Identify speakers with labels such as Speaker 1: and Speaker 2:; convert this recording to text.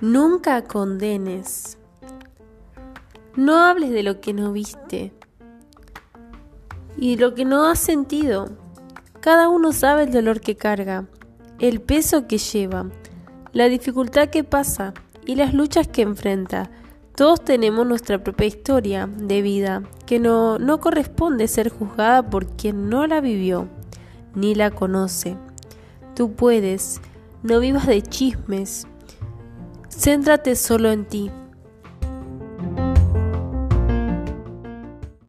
Speaker 1: Nunca condenes. No hables de lo que no viste y lo que no has sentido. Cada uno sabe el dolor que carga, el peso que lleva, la dificultad que pasa y las luchas que enfrenta. Todos tenemos nuestra propia historia de vida que no, no corresponde ser juzgada por quien no la vivió ni la conoce. Tú puedes, no vivas de chismes, céntrate solo en ti.